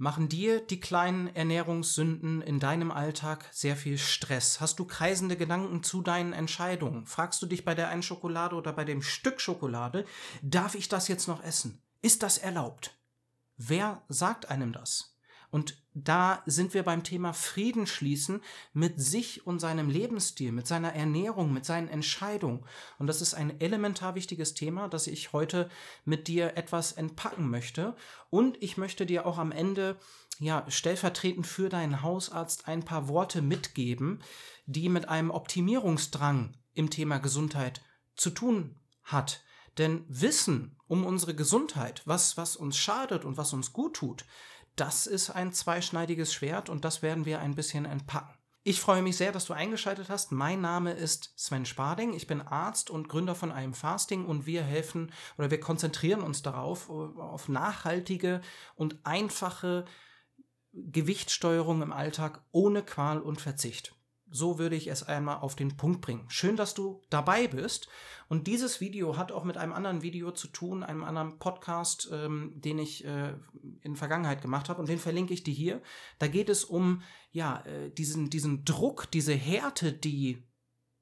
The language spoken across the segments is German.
Machen dir die kleinen Ernährungssünden in deinem Alltag sehr viel Stress? Hast du kreisende Gedanken zu deinen Entscheidungen? Fragst du dich bei der einen Schokolade oder bei dem Stück Schokolade, darf ich das jetzt noch essen? Ist das erlaubt? Wer sagt einem das? Und da sind wir beim Thema Frieden schließen mit sich und seinem Lebensstil, mit seiner Ernährung, mit seinen Entscheidungen. Und das ist ein elementar wichtiges Thema, das ich heute mit dir etwas entpacken möchte. Und ich möchte dir auch am Ende, ja, stellvertretend für deinen Hausarzt ein paar Worte mitgeben, die mit einem Optimierungsdrang im Thema Gesundheit zu tun hat. Denn Wissen um unsere Gesundheit, was, was uns schadet und was uns gut tut, das ist ein zweischneidiges Schwert und das werden wir ein bisschen entpacken. Ich freue mich sehr, dass du eingeschaltet hast. Mein Name ist Sven Sparding. Ich bin Arzt und Gründer von einem Fasting und wir helfen oder wir konzentrieren uns darauf, auf nachhaltige und einfache Gewichtssteuerung im Alltag ohne Qual und Verzicht. So würde ich es einmal auf den Punkt bringen. Schön, dass du dabei bist. Und dieses Video hat auch mit einem anderen Video zu tun, einem anderen Podcast, ähm, den ich äh, in Vergangenheit gemacht habe. Und den verlinke ich dir hier. Da geht es um ja äh, diesen diesen Druck, diese Härte, die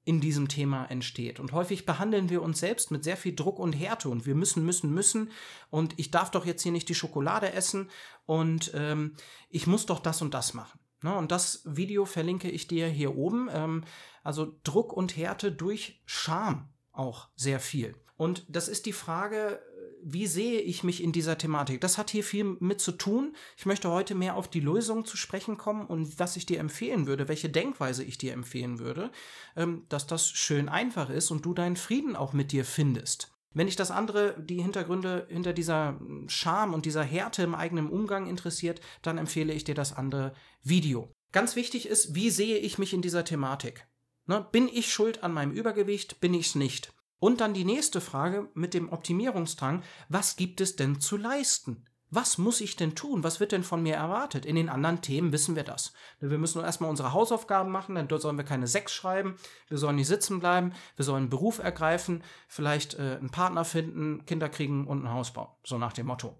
in diesem Thema entsteht. Und häufig behandeln wir uns selbst mit sehr viel Druck und Härte und wir müssen, müssen, müssen. Und ich darf doch jetzt hier nicht die Schokolade essen und ähm, ich muss doch das und das machen. Ne, und das Video verlinke ich dir hier oben. Ähm, also Druck und Härte durch Scham auch sehr viel. Und das ist die Frage, wie sehe ich mich in dieser Thematik? Das hat hier viel mit zu tun. Ich möchte heute mehr auf die Lösung zu sprechen kommen und was ich dir empfehlen würde, welche Denkweise ich dir empfehlen würde, ähm, dass das schön einfach ist und du deinen Frieden auch mit dir findest. Wenn dich das andere, die Hintergründe hinter dieser Scham und dieser Härte im eigenen Umgang interessiert, dann empfehle ich dir das andere Video. Ganz wichtig ist, wie sehe ich mich in dieser Thematik? Ne, bin ich schuld an meinem Übergewicht? Bin ich es nicht? Und dann die nächste Frage mit dem Optimierungsdrang, was gibt es denn zu leisten? Was muss ich denn tun? Was wird denn von mir erwartet? In den anderen Themen wissen wir das. Wir müssen erstmal unsere Hausaufgaben machen, dann sollen wir keine Sechs schreiben, wir sollen nicht sitzen bleiben, wir sollen einen Beruf ergreifen, vielleicht äh, einen Partner finden, Kinder kriegen und ein Haus bauen. So nach dem Motto.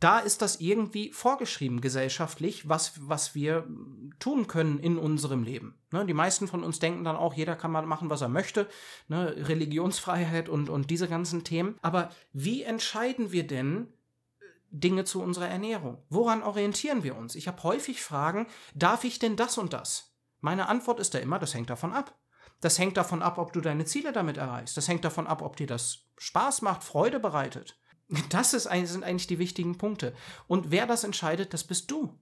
Da ist das irgendwie vorgeschrieben gesellschaftlich, was, was wir tun können in unserem Leben. Ne, die meisten von uns denken dann auch, jeder kann mal machen, was er möchte. Ne, Religionsfreiheit und, und diese ganzen Themen. Aber wie entscheiden wir denn, Dinge zu unserer Ernährung? Woran orientieren wir uns? Ich habe häufig Fragen, darf ich denn das und das? Meine Antwort ist da immer, das hängt davon ab. Das hängt davon ab, ob du deine Ziele damit erreichst. Das hängt davon ab, ob dir das Spaß macht, Freude bereitet. Das ist, sind eigentlich die wichtigen Punkte. Und wer das entscheidet, das bist du.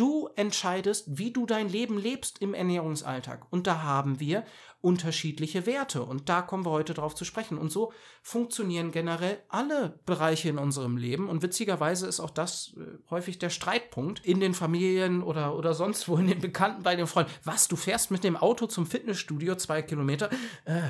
Du entscheidest, wie du dein Leben lebst im Ernährungsalltag. Und da haben wir unterschiedliche Werte. Und da kommen wir heute drauf zu sprechen. Und so funktionieren generell alle Bereiche in unserem Leben. Und witzigerweise ist auch das äh, häufig der Streitpunkt in den Familien oder, oder sonst wo in den Bekannten bei den Freunden. Was, du fährst mit dem Auto zum Fitnessstudio zwei Kilometer? Äh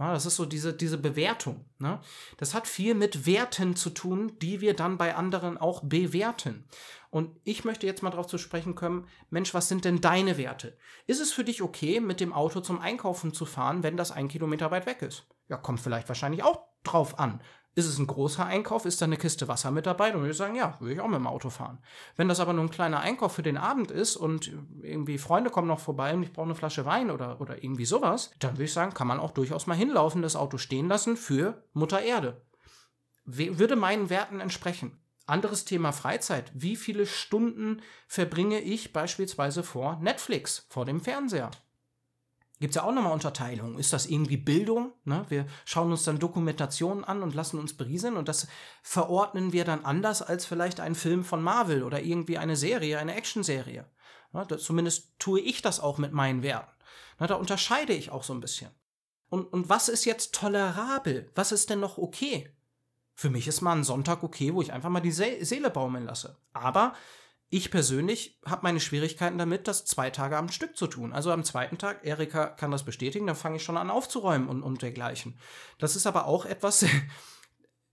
ja, das ist so diese, diese Bewertung. Ne? Das hat viel mit Werten zu tun, die wir dann bei anderen auch bewerten. Und ich möchte jetzt mal darauf zu sprechen kommen, Mensch, was sind denn deine Werte? Ist es für dich okay, mit dem Auto zum Einkaufen zu fahren, wenn das ein Kilometer weit weg ist? Ja, kommt vielleicht wahrscheinlich auch drauf an. Ist es ein großer Einkauf? Ist da eine Kiste Wasser mit dabei? Dann würde ich sagen, ja, würde ich auch mit dem Auto fahren. Wenn das aber nur ein kleiner Einkauf für den Abend ist und irgendwie Freunde kommen noch vorbei und ich brauche eine Flasche Wein oder, oder irgendwie sowas, dann würde ich sagen, kann man auch durchaus mal hinlaufen, das Auto stehen lassen für Mutter Erde. Würde meinen Werten entsprechen. Anderes Thema Freizeit. Wie viele Stunden verbringe ich beispielsweise vor Netflix, vor dem Fernseher? Gibt es ja auch nochmal Unterteilungen. Ist das irgendwie Bildung? Ne? Wir schauen uns dann Dokumentationen an und lassen uns berieseln und das verordnen wir dann anders als vielleicht ein Film von Marvel oder irgendwie eine Serie, eine Actionserie. Ne? zumindest tue ich das auch mit meinen Werten. Ne? Da unterscheide ich auch so ein bisschen. Und, und was ist jetzt tolerabel? Was ist denn noch okay? Für mich ist mal ein Sonntag okay, wo ich einfach mal die Seele baumeln lasse. Aber ich persönlich habe meine Schwierigkeiten damit, das zwei Tage am Stück zu tun. Also am zweiten Tag, Erika kann das bestätigen, dann fange ich schon an aufzuräumen und, und dergleichen. Das ist aber auch etwas,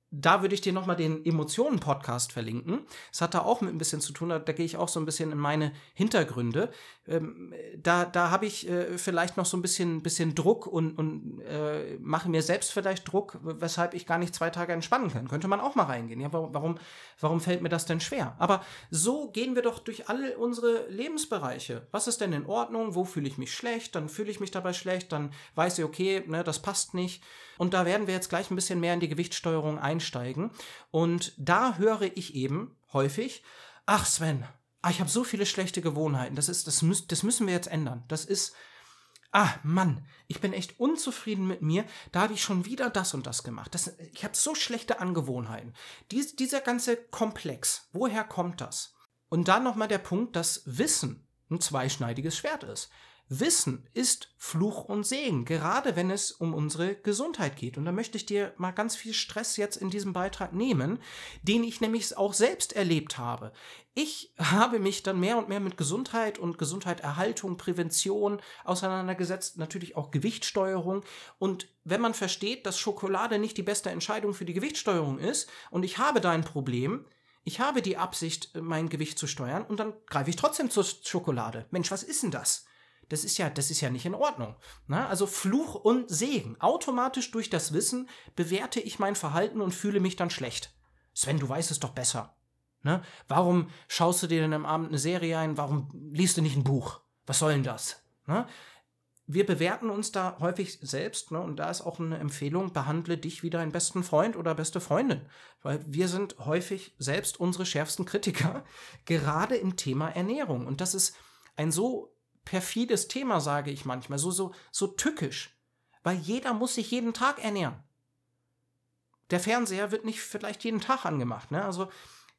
da würde ich dir nochmal den Emotionen-Podcast verlinken. Es hat da auch mit ein bisschen zu tun, da, da gehe ich auch so ein bisschen in meine Hintergründe. Ähm, da da habe ich äh, vielleicht noch so ein bisschen, bisschen Druck und, und äh, mache mir selbst vielleicht Druck, weshalb ich gar nicht zwei Tage entspannen kann. Könnte man auch mal reingehen. Ja, warum, warum fällt mir das denn schwer? Aber so gehen wir doch durch alle unsere Lebensbereiche. Was ist denn in Ordnung? Wo fühle ich mich schlecht? Dann fühle ich mich dabei schlecht. Dann weiß ich, okay, ne, das passt nicht. Und da werden wir jetzt gleich ein bisschen mehr in die Gewichtssteuerung einsteigen. Und da höre ich eben häufig, ach Sven, ah, ich habe so viele schlechte Gewohnheiten. Das ist, das, müß, das müssen wir jetzt ändern. Das ist, ah Mann, ich bin echt unzufrieden mit mir. Da habe ich schon wieder das und das gemacht. Das, ich habe so schlechte Angewohnheiten. Dies, dieser ganze Komplex, woher kommt das? Und dann nochmal der Punkt, dass Wissen ein zweischneidiges Schwert ist. Wissen ist Fluch und Segen, gerade wenn es um unsere Gesundheit geht. Und da möchte ich dir mal ganz viel Stress jetzt in diesem Beitrag nehmen, den ich nämlich auch selbst erlebt habe. Ich habe mich dann mehr und mehr mit Gesundheit und Gesundheiterhaltung, Prävention auseinandergesetzt, natürlich auch Gewichtsteuerung. Und wenn man versteht, dass Schokolade nicht die beste Entscheidung für die Gewichtsteuerung ist und ich habe da ein Problem, ich habe die Absicht, mein Gewicht zu steuern und dann greife ich trotzdem zur Schokolade. Mensch, was ist denn das? Das ist ja, das ist ja nicht in Ordnung. Na, ne? also Fluch und Segen. Automatisch durch das Wissen bewerte ich mein Verhalten und fühle mich dann schlecht. Sven, du weißt es doch besser. Ne? Warum schaust du dir denn am Abend eine Serie ein? Warum liest du nicht ein Buch? Was soll denn das? Ne? Wir bewerten uns da häufig selbst, ne? und da ist auch eine Empfehlung, behandle dich wie deinen besten Freund oder beste Freundin. Weil wir sind häufig selbst unsere schärfsten Kritiker, gerade im Thema Ernährung. Und das ist ein so perfides Thema, sage ich manchmal, so, so, so tückisch. Weil jeder muss sich jeden Tag ernähren. Der Fernseher wird nicht vielleicht jeden Tag angemacht. Ne? Also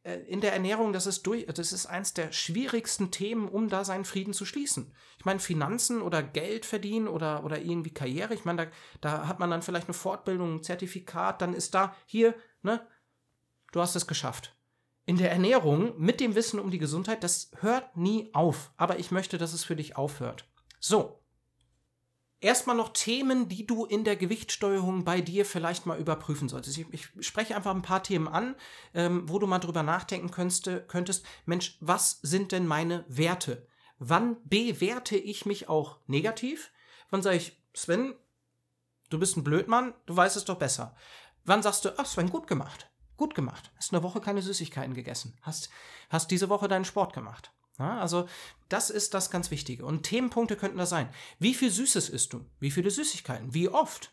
äh, in der Ernährung, das ist durch, das ist eins der schwierigsten Themen, um da seinen Frieden zu schließen. Ich meine, Finanzen oder Geld verdienen oder, oder irgendwie Karriere, ich meine, da, da hat man dann vielleicht eine Fortbildung, ein Zertifikat, dann ist da, hier, ne, du hast es geschafft in der Ernährung mit dem Wissen um die Gesundheit, das hört nie auf. Aber ich möchte, dass es für dich aufhört. So. Erstmal noch Themen, die du in der Gewichtssteuerung bei dir vielleicht mal überprüfen solltest. Ich, ich spreche einfach ein paar Themen an, ähm, wo du mal drüber nachdenken könntest, könntest, Mensch, was sind denn meine Werte? Wann bewerte ich mich auch negativ? Wann sage ich, Sven, du bist ein Blödmann, du weißt es doch besser. Wann sagst du, ach Sven, gut gemacht gut gemacht. Hast eine Woche keine Süßigkeiten gegessen. Hast, hast diese Woche deinen Sport gemacht. Ja, also, das ist das ganz Wichtige. Und Themenpunkte könnten da sein. Wie viel Süßes isst du? Wie viele Süßigkeiten? Wie oft?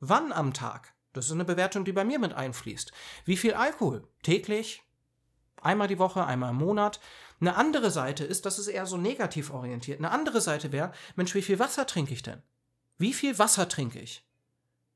Wann am Tag? Das ist eine Bewertung, die bei mir mit einfließt. Wie viel Alkohol? Täglich? Einmal die Woche, einmal im Monat? Eine andere Seite ist, das ist eher so negativ orientiert. Eine andere Seite wäre, Mensch, wie viel Wasser trinke ich denn? Wie viel Wasser trinke ich?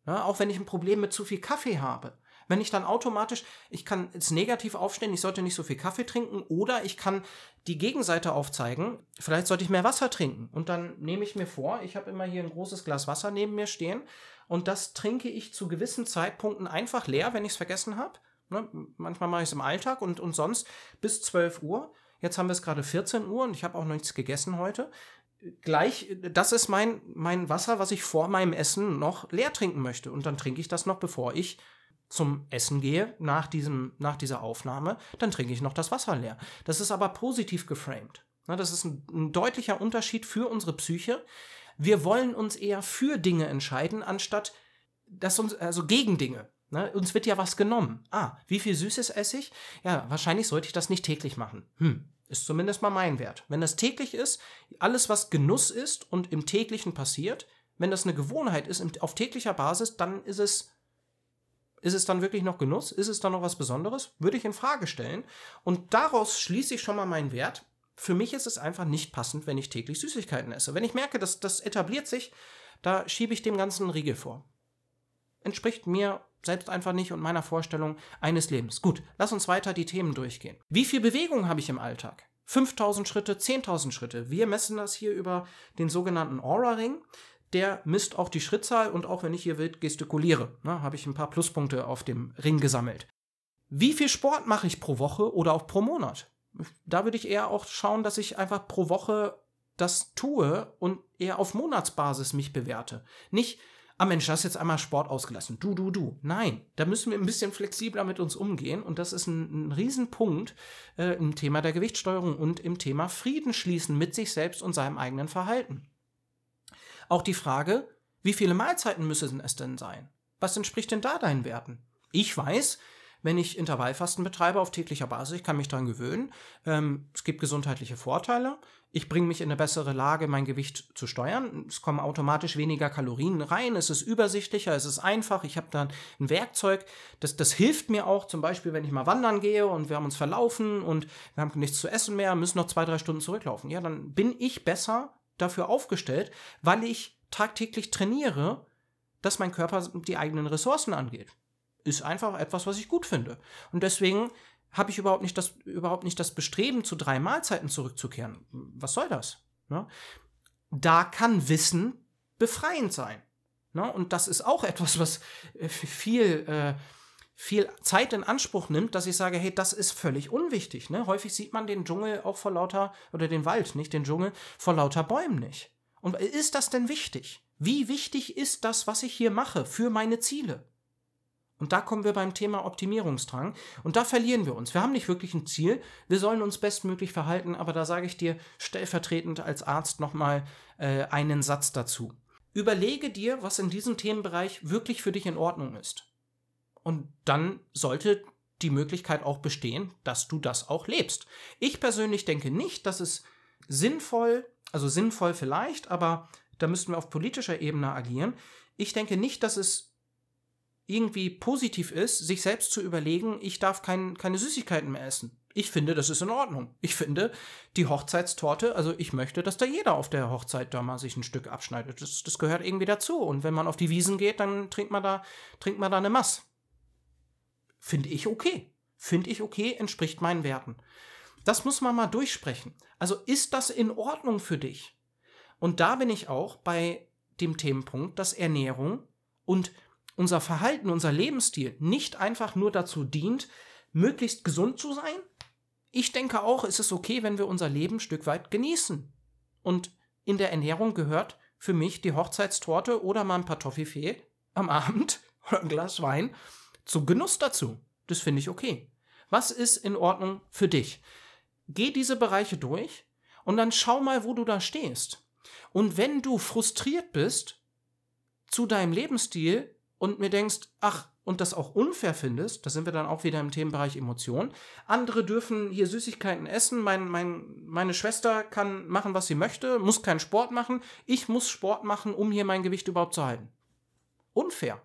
Ja, auch wenn ich ein Problem mit zu viel Kaffee habe. Wenn ich dann automatisch, ich kann es negativ aufstellen, ich sollte nicht so viel Kaffee trinken oder ich kann die Gegenseite aufzeigen, vielleicht sollte ich mehr Wasser trinken. Und dann nehme ich mir vor, ich habe immer hier ein großes Glas Wasser neben mir stehen und das trinke ich zu gewissen Zeitpunkten einfach leer, wenn ich es vergessen habe. Ne? Manchmal mache ich es im Alltag und, und sonst bis 12 Uhr. Jetzt haben wir es gerade 14 Uhr und ich habe auch noch nichts gegessen heute. Gleich, das ist mein, mein Wasser, was ich vor meinem Essen noch leer trinken möchte. Und dann trinke ich das noch, bevor ich zum Essen gehe nach, diesem, nach dieser Aufnahme, dann trinke ich noch das Wasser leer. Das ist aber positiv geframed. Das ist ein, ein deutlicher Unterschied für unsere Psyche. Wir wollen uns eher für Dinge entscheiden, anstatt dass uns, also gegen Dinge. Ne? Uns wird ja was genommen. Ah, wie viel Süßes esse ich? Ja, wahrscheinlich sollte ich das nicht täglich machen. Hm, ist zumindest mal mein Wert. Wenn das täglich ist, alles, was Genuss ist und im täglichen passiert, wenn das eine Gewohnheit ist auf täglicher Basis, dann ist es ist es dann wirklich noch Genuss? Ist es dann noch was Besonderes? Würde ich in Frage stellen. Und daraus schließe ich schon mal meinen Wert. Für mich ist es einfach nicht passend, wenn ich täglich Süßigkeiten esse. Wenn ich merke, dass das etabliert sich, da schiebe ich dem Ganzen einen Riegel vor. Entspricht mir selbst einfach nicht und meiner Vorstellung eines Lebens. Gut, lass uns weiter die Themen durchgehen. Wie viel Bewegung habe ich im Alltag? 5000 Schritte, 10.000 Schritte. Wir messen das hier über den sogenannten Aura-Ring der misst auch die Schrittzahl und auch wenn ich hier wild gestikuliere, ne, habe ich ein paar Pluspunkte auf dem Ring gesammelt. Wie viel Sport mache ich pro Woche oder auch pro Monat? Da würde ich eher auch schauen, dass ich einfach pro Woche das tue und eher auf Monatsbasis mich bewerte. Nicht ah Mensch, hast jetzt einmal Sport ausgelassen. Du, du, du. Nein, da müssen wir ein bisschen flexibler mit uns umgehen. Und das ist ein, ein Riesenpunkt äh, im Thema der Gewichtssteuerung und im Thema Frieden schließen mit sich selbst und seinem eigenen Verhalten. Auch die Frage, wie viele Mahlzeiten müssen es denn sein? Was entspricht denn da deinen Werten? Ich weiß, wenn ich Intervallfasten betreibe auf täglicher Basis. Ich kann mich daran gewöhnen. Ähm, es gibt gesundheitliche Vorteile. Ich bringe mich in eine bessere Lage, mein Gewicht zu steuern. Es kommen automatisch weniger Kalorien rein. Es ist übersichtlicher, es ist einfach. Ich habe dann ein Werkzeug. Das, das hilft mir auch, zum Beispiel, wenn ich mal wandern gehe und wir haben uns verlaufen und wir haben nichts zu essen mehr, müssen noch zwei, drei Stunden zurücklaufen. Ja, dann bin ich besser dafür aufgestellt, weil ich tagtäglich trainiere, dass mein Körper die eigenen Ressourcen angeht ist einfach etwas, was ich gut finde. Und deswegen habe ich überhaupt nicht das, überhaupt nicht das Bestreben, zu drei Mahlzeiten zurückzukehren. Was soll das? Ne? Da kann Wissen befreiend sein. Ne? Und das ist auch etwas, was äh, viel, äh, viel Zeit in Anspruch nimmt, dass ich sage, hey, das ist völlig unwichtig. Ne? Häufig sieht man den Dschungel auch vor lauter, oder den Wald, nicht den Dschungel, vor lauter Bäumen nicht. Und ist das denn wichtig? Wie wichtig ist das, was ich hier mache für meine Ziele? Und da kommen wir beim Thema Optimierungsdrang. Und da verlieren wir uns. Wir haben nicht wirklich ein Ziel. Wir sollen uns bestmöglich verhalten. Aber da sage ich dir stellvertretend als Arzt nochmal äh, einen Satz dazu. Überlege dir, was in diesem Themenbereich wirklich für dich in Ordnung ist. Und dann sollte die Möglichkeit auch bestehen, dass du das auch lebst. Ich persönlich denke nicht, dass es sinnvoll, also sinnvoll vielleicht, aber da müssten wir auf politischer Ebene agieren. Ich denke nicht, dass es irgendwie positiv ist, sich selbst zu überlegen, ich darf kein, keine Süßigkeiten mehr essen. Ich finde, das ist in Ordnung. Ich finde, die Hochzeitstorte, also ich möchte, dass da jeder auf der Hochzeit da mal sich ein Stück abschneidet. Das, das gehört irgendwie dazu. Und wenn man auf die Wiesen geht, dann trinkt man da, trinkt man da eine Mass. Finde ich okay. Finde ich okay, entspricht meinen Werten. Das muss man mal durchsprechen. Also ist das in Ordnung für dich? Und da bin ich auch bei dem Themenpunkt, dass Ernährung und unser Verhalten, unser Lebensstil nicht einfach nur dazu dient, möglichst gesund zu sein? Ich denke auch, es ist okay, wenn wir unser Leben ein Stück weit genießen. Und in der Ernährung gehört für mich die Hochzeitstorte oder mal ein paar Toffifee am Abend oder ein Glas Wein zum Genuss dazu. Das finde ich okay. Was ist in Ordnung für dich? Geh diese Bereiche durch und dann schau mal, wo du da stehst. Und wenn du frustriert bist zu deinem Lebensstil, und mir denkst, ach, und das auch unfair findest, da sind wir dann auch wieder im Themenbereich Emotionen. Andere dürfen hier Süßigkeiten essen, mein, mein, meine Schwester kann machen, was sie möchte, muss keinen Sport machen, ich muss Sport machen, um hier mein Gewicht überhaupt zu halten. Unfair.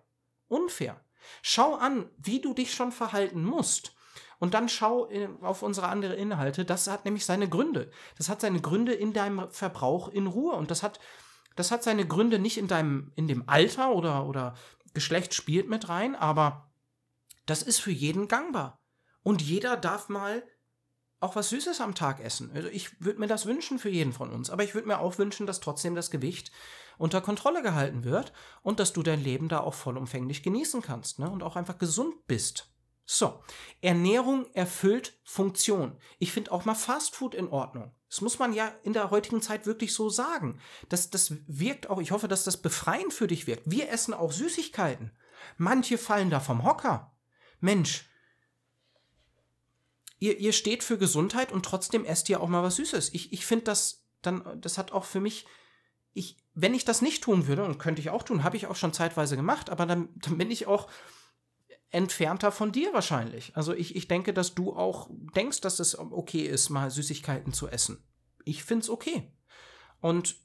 Unfair. Schau an, wie du dich schon verhalten musst. Und dann schau äh, auf unsere anderen Inhalte. Das hat nämlich seine Gründe. Das hat seine Gründe in deinem Verbrauch in Ruhe. Und das hat, das hat seine Gründe nicht in deinem, in dem Alter oder, oder Geschlecht spielt mit rein, aber das ist für jeden gangbar. Und jeder darf mal auch was Süßes am Tag essen. Also ich würde mir das wünschen für jeden von uns. Aber ich würde mir auch wünschen, dass trotzdem das Gewicht unter Kontrolle gehalten wird und dass du dein Leben da auch vollumfänglich genießen kannst ne? und auch einfach gesund bist. So, Ernährung erfüllt Funktion. Ich finde auch mal Fastfood in Ordnung. Das muss man ja in der heutigen Zeit wirklich so sagen. Das, das wirkt auch, ich hoffe, dass das befreiend für dich wirkt. Wir essen auch Süßigkeiten. Manche fallen da vom Hocker. Mensch, ihr, ihr steht für Gesundheit und trotzdem esst ihr auch mal was Süßes. Ich, ich finde das dann, das hat auch für mich, ich, wenn ich das nicht tun würde, und könnte ich auch tun, habe ich auch schon zeitweise gemacht, aber dann, dann bin ich auch entfernter von dir wahrscheinlich. Also ich, ich denke, dass du auch denkst, dass es okay ist, mal Süßigkeiten zu essen. Ich finde es okay. Und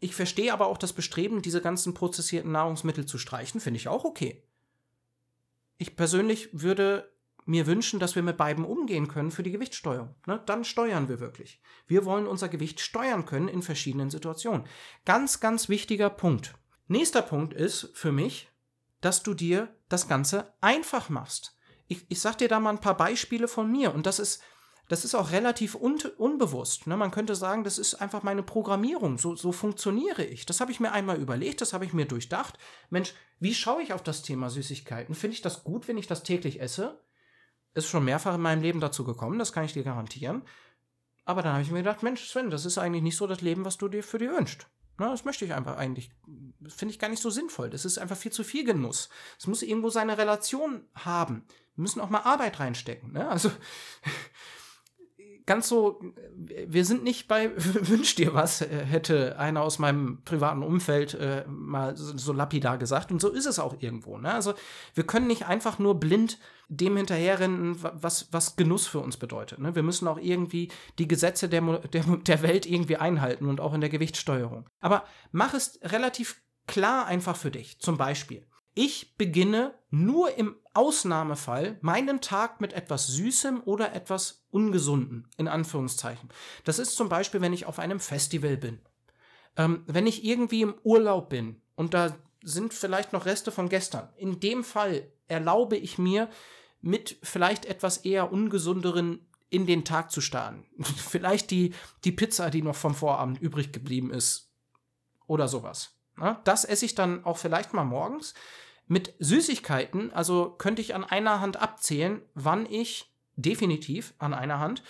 ich verstehe aber auch das Bestreben, diese ganzen prozessierten Nahrungsmittel zu streichen, finde ich auch okay. Ich persönlich würde mir wünschen, dass wir mit beiden umgehen können für die Gewichtssteuerung. Ne? Dann steuern wir wirklich. Wir wollen unser Gewicht steuern können in verschiedenen Situationen. Ganz, ganz wichtiger Punkt. Nächster Punkt ist für mich, dass du dir das Ganze einfach machst. Ich, ich sag dir da mal ein paar Beispiele von mir und das ist, das ist auch relativ un unbewusst. Ne? Man könnte sagen, das ist einfach meine Programmierung. So, so funktioniere ich. Das habe ich mir einmal überlegt, das habe ich mir durchdacht. Mensch, wie schaue ich auf das Thema Süßigkeiten? Finde ich das gut, wenn ich das täglich esse? Ist schon mehrfach in meinem Leben dazu gekommen, das kann ich dir garantieren. Aber dann habe ich mir gedacht, Mensch, Sven, das ist eigentlich nicht so das Leben, was du dir für dir wünschst. Na, das möchte ich einfach eigentlich, finde ich gar nicht so sinnvoll. Das ist einfach viel zu viel Genuss. Es muss irgendwo seine Relation haben. Wir müssen auch mal Arbeit reinstecken. Ne? Also ganz so, wir sind nicht bei Wünsch dir was, äh, hätte einer aus meinem privaten Umfeld äh, mal so, lapidar gesagt. Und so ist es auch irgendwo. Ne? Also wir können nicht einfach nur blind dem hinterherrennen, was, was Genuss für uns bedeutet. Ne? Wir müssen auch irgendwie die Gesetze der, der, der Welt irgendwie einhalten und auch in der Gewichtssteuerung. Aber mach es relativ klar einfach für dich. Zum Beispiel, ich beginne nur im Ausnahmefall meinen Tag mit etwas Süßem oder etwas Ungesunden, in Anführungszeichen. Das ist zum Beispiel, wenn ich auf einem Festival bin. Ähm, wenn ich irgendwie im Urlaub bin und da sind vielleicht noch Reste von gestern. In dem Fall erlaube ich mir, mit vielleicht etwas eher ungesunderen in den Tag zu starten. vielleicht die, die Pizza, die noch vom Vorabend übrig geblieben ist. Oder sowas. Das esse ich dann auch vielleicht mal morgens. Mit Süßigkeiten, also könnte ich an einer Hand abzählen, wann ich, definitiv an einer Hand,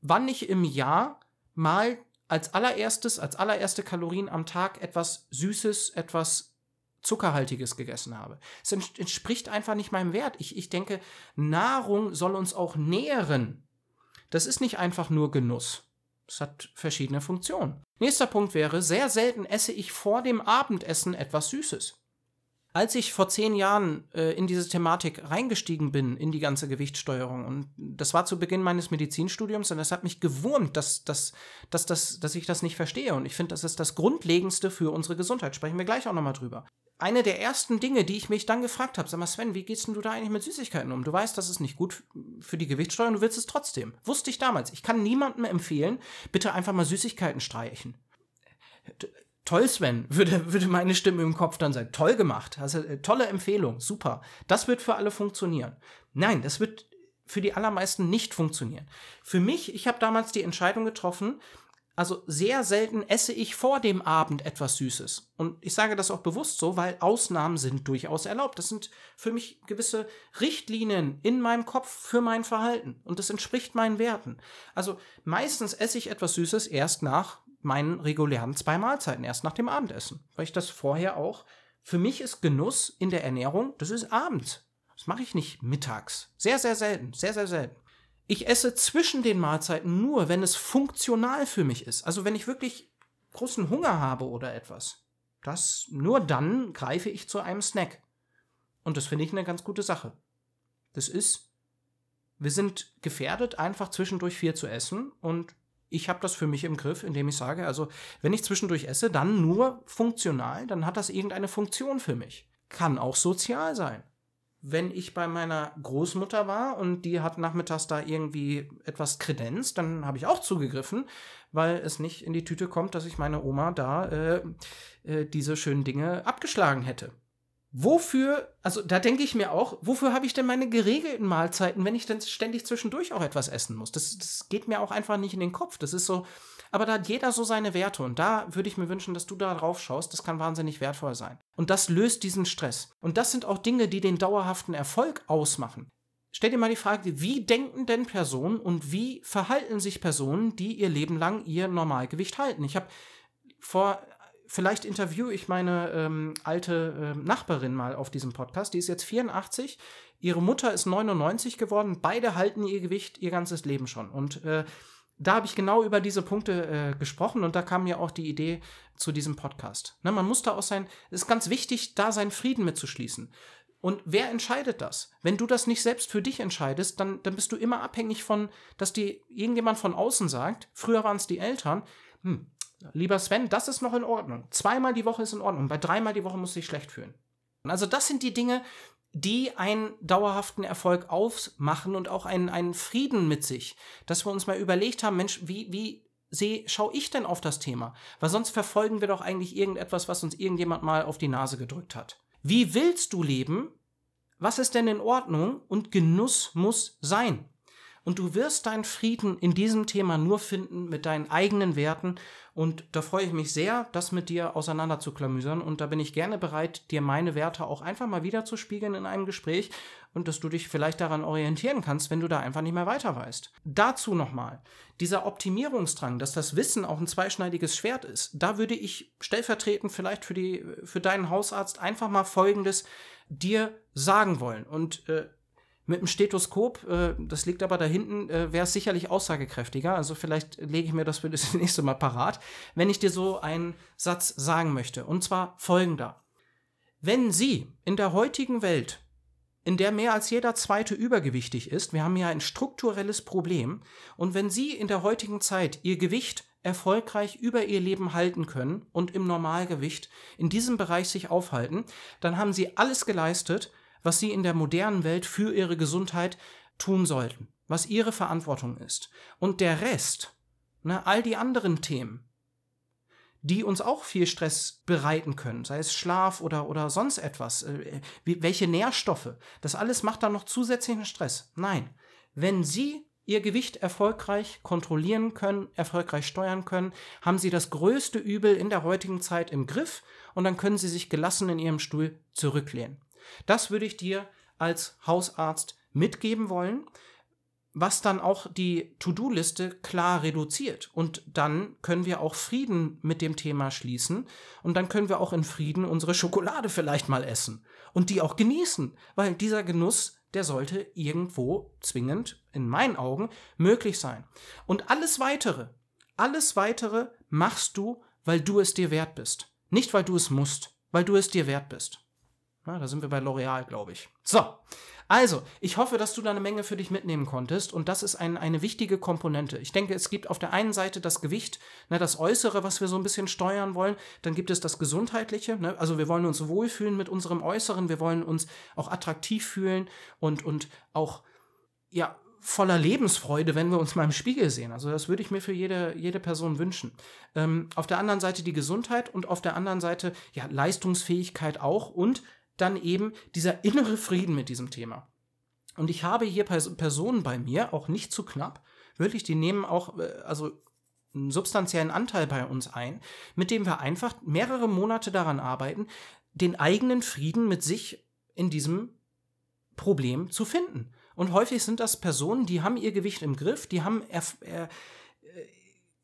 wann ich im Jahr mal als allererstes, als allererste Kalorien am Tag etwas Süßes, etwas Zuckerhaltiges gegessen habe. Es entspricht einfach nicht meinem Wert. Ich, ich denke, Nahrung soll uns auch nähren. Das ist nicht einfach nur Genuss. Es hat verschiedene Funktionen. Nächster Punkt wäre, sehr selten esse ich vor dem Abendessen etwas Süßes. Als ich vor zehn Jahren äh, in diese Thematik reingestiegen bin, in die ganze Gewichtssteuerung, und das war zu Beginn meines Medizinstudiums, und das hat mich gewurmt, dass, dass, dass, dass, dass ich das nicht verstehe. Und ich finde, das ist das Grundlegendste für unsere Gesundheit. Sprechen wir gleich auch nochmal drüber. Eine der ersten Dinge, die ich mich dann gefragt habe, sag mal, Sven, wie gehst denn du da eigentlich mit Süßigkeiten um? Du weißt, das ist nicht gut für die Gewichtssteuerung, du willst es trotzdem. Wusste ich damals. Ich kann niemandem empfehlen, bitte einfach mal Süßigkeiten streichen Toll, Sven, würde, würde meine Stimme im Kopf dann sagen. Toll gemacht. Also, äh, tolle Empfehlung. Super. Das wird für alle funktionieren. Nein, das wird für die allermeisten nicht funktionieren. Für mich, ich habe damals die Entscheidung getroffen, also sehr selten esse ich vor dem Abend etwas Süßes. Und ich sage das auch bewusst so, weil Ausnahmen sind durchaus erlaubt. Das sind für mich gewisse Richtlinien in meinem Kopf für mein Verhalten. Und das entspricht meinen Werten. Also meistens esse ich etwas Süßes erst nach meinen regulären zwei Mahlzeiten, erst nach dem Abendessen. Weil ich das vorher auch, für mich ist Genuss in der Ernährung, das ist abends. Das mache ich nicht mittags. Sehr, sehr selten, sehr, sehr selten. Ich esse zwischen den Mahlzeiten nur, wenn es funktional für mich ist. Also wenn ich wirklich großen Hunger habe oder etwas. Das, nur dann greife ich zu einem Snack. Und das finde ich eine ganz gute Sache. Das ist, wir sind gefährdet, einfach zwischendurch viel zu essen und ich habe das für mich im Griff, indem ich sage, also wenn ich zwischendurch esse, dann nur funktional, dann hat das irgendeine Funktion für mich. Kann auch sozial sein. Wenn ich bei meiner Großmutter war und die hat nachmittags da irgendwie etwas Kredenz, dann habe ich auch zugegriffen, weil es nicht in die Tüte kommt, dass ich meine Oma da äh, äh, diese schönen Dinge abgeschlagen hätte. Wofür, also da denke ich mir auch, wofür habe ich denn meine geregelten Mahlzeiten, wenn ich dann ständig zwischendurch auch etwas essen muss? Das, das geht mir auch einfach nicht in den Kopf. Das ist so, aber da hat jeder so seine Werte und da würde ich mir wünschen, dass du da drauf schaust. Das kann wahnsinnig wertvoll sein. Und das löst diesen Stress. Und das sind auch Dinge, die den dauerhaften Erfolg ausmachen. Stell dir mal die Frage, wie denken denn Personen und wie verhalten sich Personen, die ihr Leben lang ihr Normalgewicht halten? Ich habe vor vielleicht interviewe ich meine ähm, alte äh, Nachbarin mal auf diesem Podcast. Die ist jetzt 84. Ihre Mutter ist 99 geworden. Beide halten ihr Gewicht ihr ganzes Leben schon. Und äh, da habe ich genau über diese Punkte äh, gesprochen und da kam mir auch die Idee zu diesem Podcast. Ne, man muss da auch sein, es ist ganz wichtig, da seinen Frieden mitzuschließen. Und wer entscheidet das? Wenn du das nicht selbst für dich entscheidest, dann, dann bist du immer abhängig von, dass dir irgendjemand von außen sagt, früher waren es die Eltern, hm, Lieber Sven, das ist noch in Ordnung. Zweimal die Woche ist in Ordnung. Bei dreimal die Woche muss ich schlecht fühlen. Also das sind die Dinge, die einen dauerhaften Erfolg ausmachen und auch einen, einen Frieden mit sich. Dass wir uns mal überlegt haben, Mensch, wie, wie sehe, schaue ich denn auf das Thema? Weil sonst verfolgen wir doch eigentlich irgendetwas, was uns irgendjemand mal auf die Nase gedrückt hat. Wie willst du leben? Was ist denn in Ordnung? Und Genuss muss sein. Und du wirst deinen Frieden in diesem Thema nur finden mit deinen eigenen Werten. Und da freue ich mich sehr, das mit dir auseinander zu klamüsern. Und da bin ich gerne bereit, dir meine Werte auch einfach mal wieder zu spiegeln in einem Gespräch und dass du dich vielleicht daran orientieren kannst, wenn du da einfach nicht mehr weiter weißt. Dazu nochmal, dieser Optimierungsdrang, dass das Wissen auch ein zweischneidiges Schwert ist, da würde ich stellvertretend vielleicht für, die, für deinen Hausarzt einfach mal Folgendes dir sagen wollen. Und äh, mit dem Stethoskop, äh, das liegt aber da hinten, äh, wäre es sicherlich aussagekräftiger. Also vielleicht lege ich mir das für das nächste Mal parat, wenn ich dir so einen Satz sagen möchte. Und zwar folgender. Wenn Sie in der heutigen Welt, in der mehr als jeder zweite übergewichtig ist, wir haben ja ein strukturelles Problem, und wenn Sie in der heutigen Zeit Ihr Gewicht erfolgreich über ihr Leben halten können und im Normalgewicht in diesem Bereich sich aufhalten, dann haben sie alles geleistet, was sie in der modernen Welt für ihre Gesundheit tun sollten, was ihre Verantwortung ist. Und der Rest, ne, all die anderen Themen, die uns auch viel Stress bereiten können, sei es Schlaf oder, oder sonst etwas, äh, welche Nährstoffe, das alles macht dann noch zusätzlichen Stress. Nein, wenn Sie Ihr Gewicht erfolgreich kontrollieren können, erfolgreich steuern können, haben Sie das größte Übel in der heutigen Zeit im Griff und dann können Sie sich gelassen in Ihrem Stuhl zurücklehnen. Das würde ich dir als Hausarzt mitgeben wollen, was dann auch die To-Do-Liste klar reduziert. Und dann können wir auch Frieden mit dem Thema schließen und dann können wir auch in Frieden unsere Schokolade vielleicht mal essen und die auch genießen, weil dieser Genuss der sollte irgendwo zwingend, in meinen Augen, möglich sein. Und alles weitere, alles weitere machst du, weil du es dir wert bist. Nicht, weil du es musst, weil du es dir wert bist. Na, da sind wir bei L'Oreal, glaube ich. So, also, ich hoffe, dass du da eine Menge für dich mitnehmen konntest und das ist ein, eine wichtige Komponente. Ich denke, es gibt auf der einen Seite das Gewicht, ne, das Äußere, was wir so ein bisschen steuern wollen, dann gibt es das Gesundheitliche, ne, also wir wollen uns wohlfühlen mit unserem Äußeren, wir wollen uns auch attraktiv fühlen und, und auch, ja, voller Lebensfreude, wenn wir uns mal im Spiegel sehen. Also das würde ich mir für jede, jede Person wünschen. Ähm, auf der anderen Seite die Gesundheit und auf der anderen Seite ja Leistungsfähigkeit auch und dann eben dieser innere Frieden mit diesem Thema. Und ich habe hier Personen bei mir, auch nicht zu knapp, wirklich, die nehmen auch, äh, also einen substanziellen Anteil bei uns ein, mit dem wir einfach mehrere Monate daran arbeiten, den eigenen Frieden mit sich in diesem Problem zu finden. Und häufig sind das Personen, die haben ihr Gewicht im Griff, die haben erf er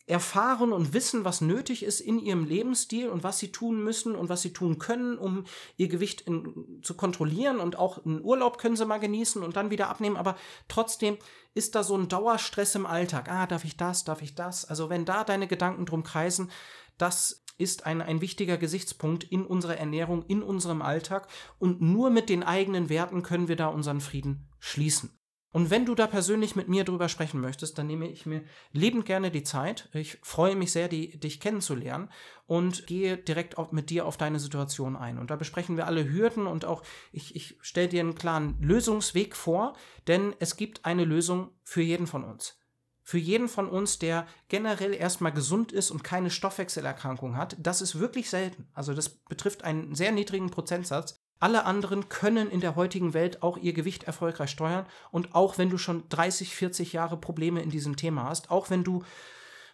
erfahren und wissen, was nötig ist in ihrem Lebensstil und was sie tun müssen und was sie tun können, um ihr Gewicht in, zu kontrollieren und auch einen Urlaub können sie mal genießen und dann wieder abnehmen, aber trotzdem ist da so ein Dauerstress im Alltag. Ah, darf ich das, darf ich das? Also wenn da deine Gedanken drum kreisen, das ist ein, ein wichtiger Gesichtspunkt in unserer Ernährung, in unserem Alltag und nur mit den eigenen Werten können wir da unseren Frieden schließen. Und wenn du da persönlich mit mir drüber sprechen möchtest, dann nehme ich mir lebend gerne die Zeit. Ich freue mich sehr, die, dich kennenzulernen und gehe direkt auf, mit dir auf deine Situation ein. Und da besprechen wir alle Hürden und auch ich, ich stelle dir einen klaren Lösungsweg vor, denn es gibt eine Lösung für jeden von uns. Für jeden von uns, der generell erstmal gesund ist und keine Stoffwechselerkrankung hat, das ist wirklich selten. Also das betrifft einen sehr niedrigen Prozentsatz. Alle anderen können in der heutigen Welt auch ihr Gewicht erfolgreich steuern. Und auch wenn du schon 30, 40 Jahre Probleme in diesem Thema hast, auch wenn du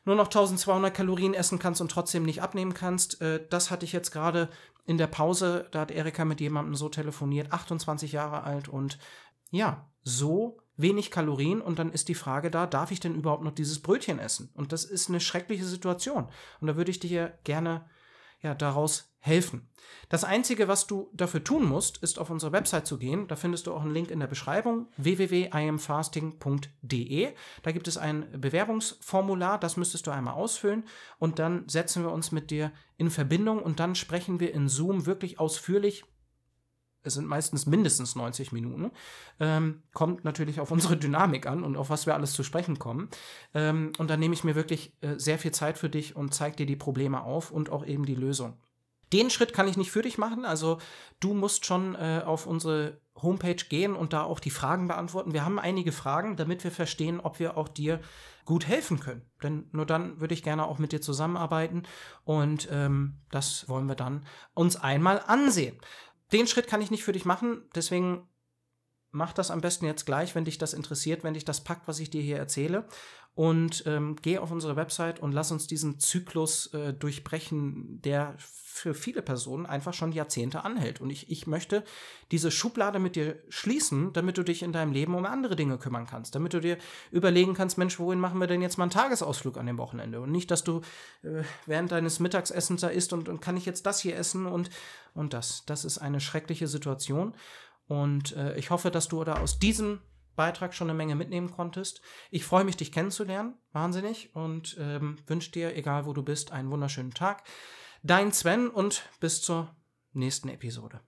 nur noch 1200 Kalorien essen kannst und trotzdem nicht abnehmen kannst, äh, das hatte ich jetzt gerade in der Pause. Da hat Erika mit jemandem so telefoniert, 28 Jahre alt und ja, so wenig Kalorien und dann ist die Frage da, darf ich denn überhaupt noch dieses Brötchen essen? Und das ist eine schreckliche Situation. Und da würde ich dir gerne ja, daraus helfen. Das Einzige, was du dafür tun musst, ist auf unsere Website zu gehen. Da findest du auch einen Link in der Beschreibung www.iamfasting.de. Da gibt es ein Bewerbungsformular, das müsstest du einmal ausfüllen und dann setzen wir uns mit dir in Verbindung und dann sprechen wir in Zoom wirklich ausführlich es sind meistens mindestens 90 Minuten, ähm, kommt natürlich auf unsere Dynamik an und auf was wir alles zu sprechen kommen. Ähm, und dann nehme ich mir wirklich äh, sehr viel Zeit für dich und zeige dir die Probleme auf und auch eben die Lösung. Den Schritt kann ich nicht für dich machen, also du musst schon äh, auf unsere Homepage gehen und da auch die Fragen beantworten. Wir haben einige Fragen, damit wir verstehen, ob wir auch dir gut helfen können. Denn nur dann würde ich gerne auch mit dir zusammenarbeiten und ähm, das wollen wir dann uns einmal ansehen. Den Schritt kann ich nicht für dich machen, deswegen mach das am besten jetzt gleich, wenn dich das interessiert, wenn dich das packt, was ich dir hier erzähle. Und ähm, geh auf unsere Website und lass uns diesen Zyklus äh, durchbrechen, der für viele Personen einfach schon Jahrzehnte anhält. Und ich, ich möchte diese Schublade mit dir schließen, damit du dich in deinem Leben um andere Dinge kümmern kannst. Damit du dir überlegen kannst, Mensch, wohin machen wir denn jetzt mal einen Tagesausflug an dem Wochenende? Und nicht, dass du äh, während deines Mittagessens da isst und, und kann ich jetzt das hier essen und, und das. Das ist eine schreckliche Situation. Und äh, ich hoffe, dass du da aus diesem Beitrag schon eine Menge mitnehmen konntest. Ich freue mich, dich kennenzulernen, wahnsinnig, und ähm, wünsche dir, egal wo du bist, einen wunderschönen Tag. Dein Sven und bis zur nächsten Episode.